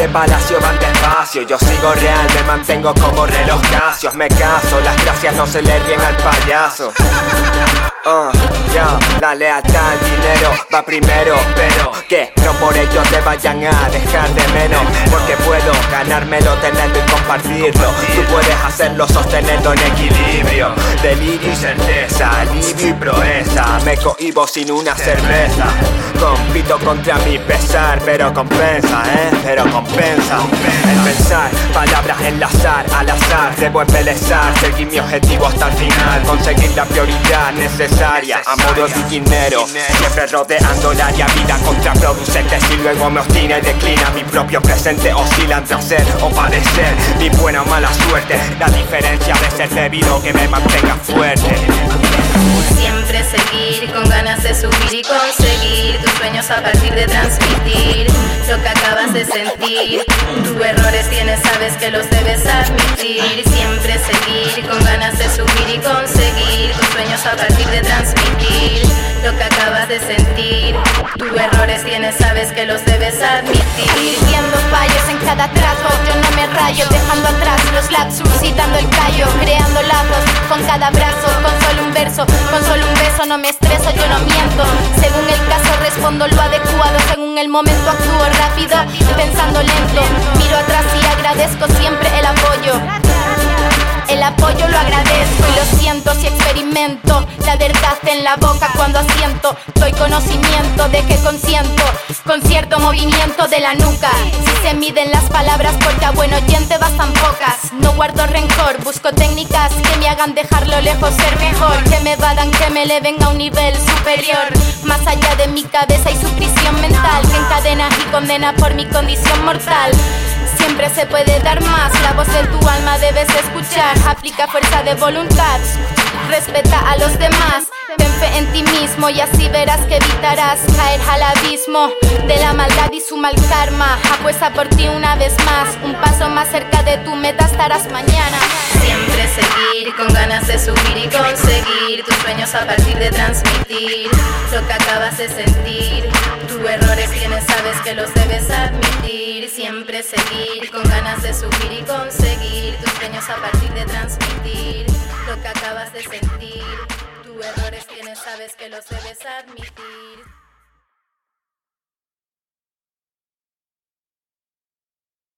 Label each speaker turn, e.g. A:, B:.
A: de palacio van despacio. Yo sigo real, me mantengo como reloj Casio. Me caso, las gracias no se le bien al payaso Uh, ya, la lealtad, dinero va primero Pero que no por ello te vayan a dejar de menos Porque puedo ganármelo, tenerlo y compartirlo. Tú puedes hacerlo, sostenerlo en equilibrio Delirio y certeza, alivio y proeza. Me cohibo sin una cerveza. Compito contra mi pesar, pero compensa, eh, pero compensa. El pensar, palabras enlazar, al azar. Debo embelezar, seguir mi objetivo hasta el final. Conseguir la prioridad necesaria Amor y dinero. Siempre rodeando la vida contraproducente Si luego me obstina y declina Mi propio presente oscila entre hacer o padecer Mi buena o mala suerte La diferencia de ser debido que me mantenga fuerte
B: Siempre seguir con ganas de subir y conseguir tus sueños a partir de transmitir lo que acabas de sentir. Tus errores tienes, sabes que los debes admitir. Siempre seguir con ganas de subir que los debes admitir.
C: Viendo fallos en cada trazo, yo no me rayo, dejando atrás los lapsus y dando el callo, creando lazos con cada brazo, con solo un verso, con solo un beso. No me estreso, yo no miento. Según el caso, respondo lo adecuado. Según el momento, actúo rápido la verdad en la boca cuando asiento. Doy conocimiento de que consiento con cierto movimiento de la nuca. Si se miden las palabras porque a buen oyente bastan pocas. No guardo rencor, busco técnicas que me hagan dejarlo lejos, ser mejor. Que me vadan, que me eleven a un nivel superior. Más allá de mi cabeza y su prisión mental que encadena y condena por mi condición mortal. Siempre se puede dar más, la voz de tu alma debes escuchar. Aplica fuerza de voluntad, respeta a los demás. Ten fe en ti mismo y así verás que evitarás caer al abismo de la maldad y su mal karma. Apuesta por ti una vez más, un paso más cerca de tu meta estarás mañana.
B: Siempre seguir con ganas de subir y conseguir tus sueños a partir de transmitir lo que acabas de sentir. Tus errores tienes, sabes que los debes admitir. Siempre seguir con ganas de subir y conseguir tus sueños a partir de transmitir lo que acabas de sentir. Tus errores tienes, sabes que los debes admitir.